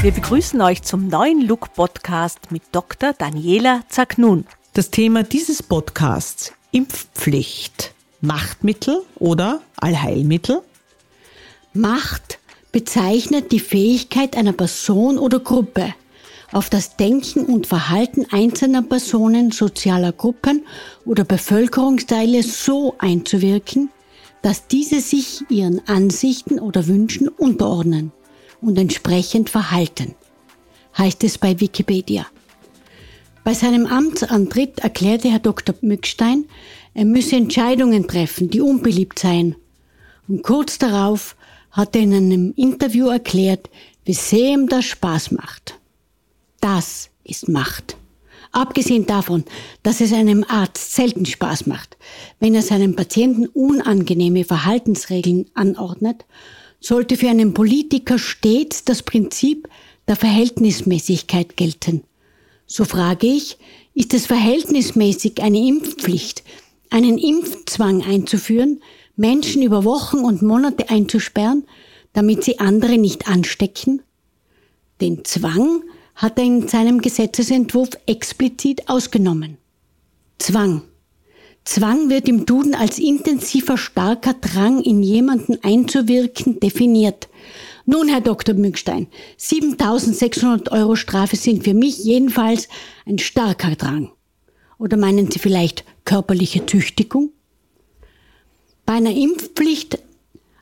Wir begrüßen euch zum neuen Look Podcast mit Dr. Daniela Zagnun. Das Thema dieses Podcasts Impfpflicht. Machtmittel oder Allheilmittel? Macht bezeichnet die Fähigkeit einer Person oder Gruppe, auf das Denken und Verhalten einzelner Personen, sozialer Gruppen oder Bevölkerungsteile so einzuwirken, dass diese sich ihren Ansichten oder Wünschen unterordnen und entsprechend verhalten, heißt es bei Wikipedia. Bei seinem Amtsantritt erklärte Herr Dr. Mückstein, er müsse Entscheidungen treffen, die unbeliebt seien. Und kurz darauf hat er in einem Interview erklärt, wie sehr ihm das Spaß macht. Das ist Macht. Abgesehen davon, dass es einem Arzt selten Spaß macht, wenn er seinen Patienten unangenehme Verhaltensregeln anordnet, sollte für einen Politiker stets das Prinzip der Verhältnismäßigkeit gelten. So frage ich, ist es verhältnismäßig, eine Impfpflicht, einen Impfzwang einzuführen, Menschen über Wochen und Monate einzusperren, damit sie andere nicht anstecken? Den Zwang hat er in seinem Gesetzesentwurf explizit ausgenommen. Zwang. Zwang wird im Duden als intensiver, starker Drang, in jemanden einzuwirken, definiert. Nun, Herr Dr. Mückstein, 7600 Euro Strafe sind für mich jedenfalls ein starker Drang. Oder meinen Sie vielleicht körperliche Züchtigung? Bei einer Impfpflicht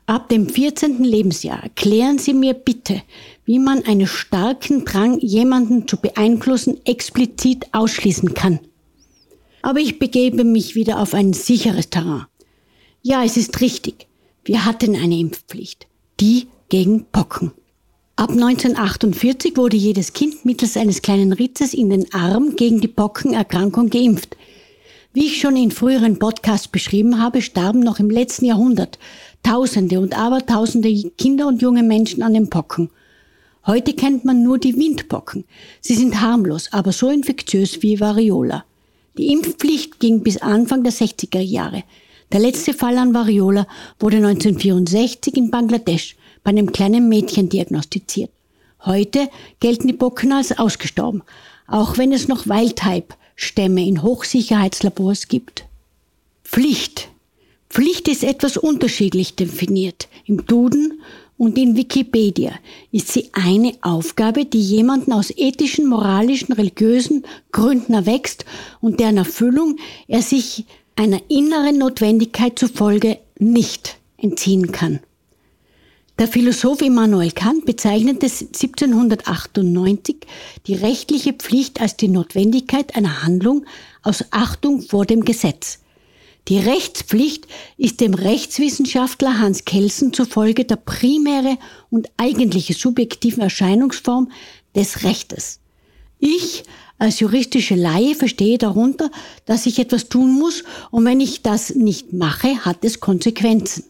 Ab dem 14. Lebensjahr erklären Sie mir bitte, wie man einen starken Drang, jemanden zu beeinflussen, explizit ausschließen kann. Aber ich begebe mich wieder auf ein sicheres Terrain. Ja, es ist richtig. Wir hatten eine Impfpflicht. Die gegen Pocken. Ab 1948 wurde jedes Kind mittels eines kleinen Ritzes in den Arm gegen die Pockenerkrankung geimpft. Wie ich schon in früheren Podcasts beschrieben habe, starben noch im letzten Jahrhundert Tausende und Abertausende Kinder und junge Menschen an den Pocken. Heute kennt man nur die Windpocken. Sie sind harmlos, aber so infektiös wie Variola. Die Impfpflicht ging bis Anfang der 60er Jahre. Der letzte Fall an Variola wurde 1964 in Bangladesch bei einem kleinen Mädchen diagnostiziert. Heute gelten die Pocken als ausgestorben, auch wenn es noch Wildtype-Stämme in Hochsicherheitslabors gibt. Pflicht Pflicht ist etwas unterschiedlich definiert. Im Duden und in Wikipedia ist sie eine Aufgabe, die jemanden aus ethischen, moralischen, religiösen Gründen erwächst und deren Erfüllung er sich einer inneren Notwendigkeit zufolge nicht entziehen kann. Der Philosoph Immanuel Kant bezeichnete 1798 die rechtliche Pflicht als die Notwendigkeit einer Handlung aus Achtung vor dem Gesetz. Die Rechtspflicht ist dem Rechtswissenschaftler Hans Kelsen zufolge der primäre und eigentliche subjektive Erscheinungsform des Rechtes. Ich als juristische Laie verstehe darunter, dass ich etwas tun muss und wenn ich das nicht mache, hat es Konsequenzen.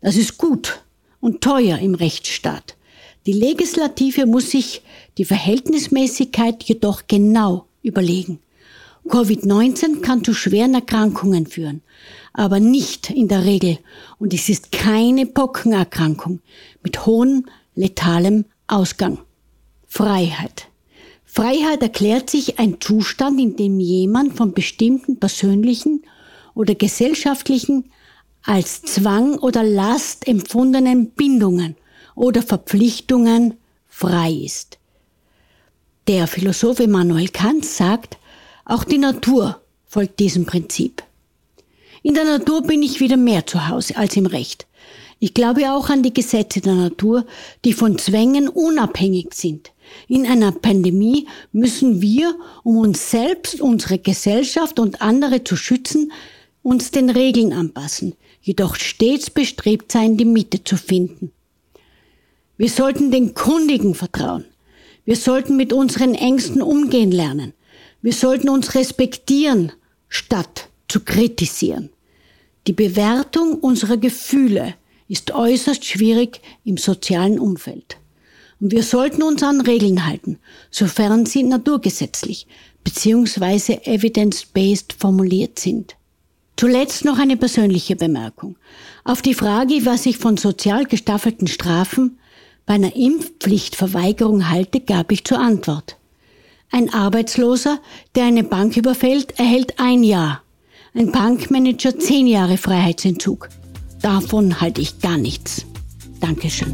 Das ist gut und teuer im Rechtsstaat. Die Legislative muss sich die Verhältnismäßigkeit jedoch genau überlegen. Covid-19 kann zu schweren Erkrankungen führen, aber nicht in der Regel. Und es ist keine Pockenerkrankung mit hohem letalem Ausgang. Freiheit. Freiheit erklärt sich ein Zustand, in dem jemand von bestimmten persönlichen oder gesellschaftlichen als Zwang oder Last empfundenen Bindungen oder Verpflichtungen frei ist. Der Philosoph Immanuel Kant sagt, auch die Natur folgt diesem Prinzip. In der Natur bin ich wieder mehr zu Hause als im Recht. Ich glaube auch an die Gesetze der Natur, die von Zwängen unabhängig sind. In einer Pandemie müssen wir, um uns selbst, unsere Gesellschaft und andere zu schützen, uns den Regeln anpassen, jedoch stets bestrebt sein, die Mitte zu finden. Wir sollten den Kundigen vertrauen. Wir sollten mit unseren Ängsten umgehen lernen. Wir sollten uns respektieren, statt zu kritisieren. Die Bewertung unserer Gefühle ist äußerst schwierig im sozialen Umfeld. Und wir sollten uns an Regeln halten, sofern sie naturgesetzlich bzw. evidence-based formuliert sind. Zuletzt noch eine persönliche Bemerkung. Auf die Frage, was ich von sozial gestaffelten Strafen bei einer Impfpflichtverweigerung halte, gab ich zur Antwort. Ein Arbeitsloser, der eine Bank überfällt, erhält ein Jahr. Ein Bankmanager zehn Jahre Freiheitsentzug. Davon halte ich gar nichts. Dankeschön.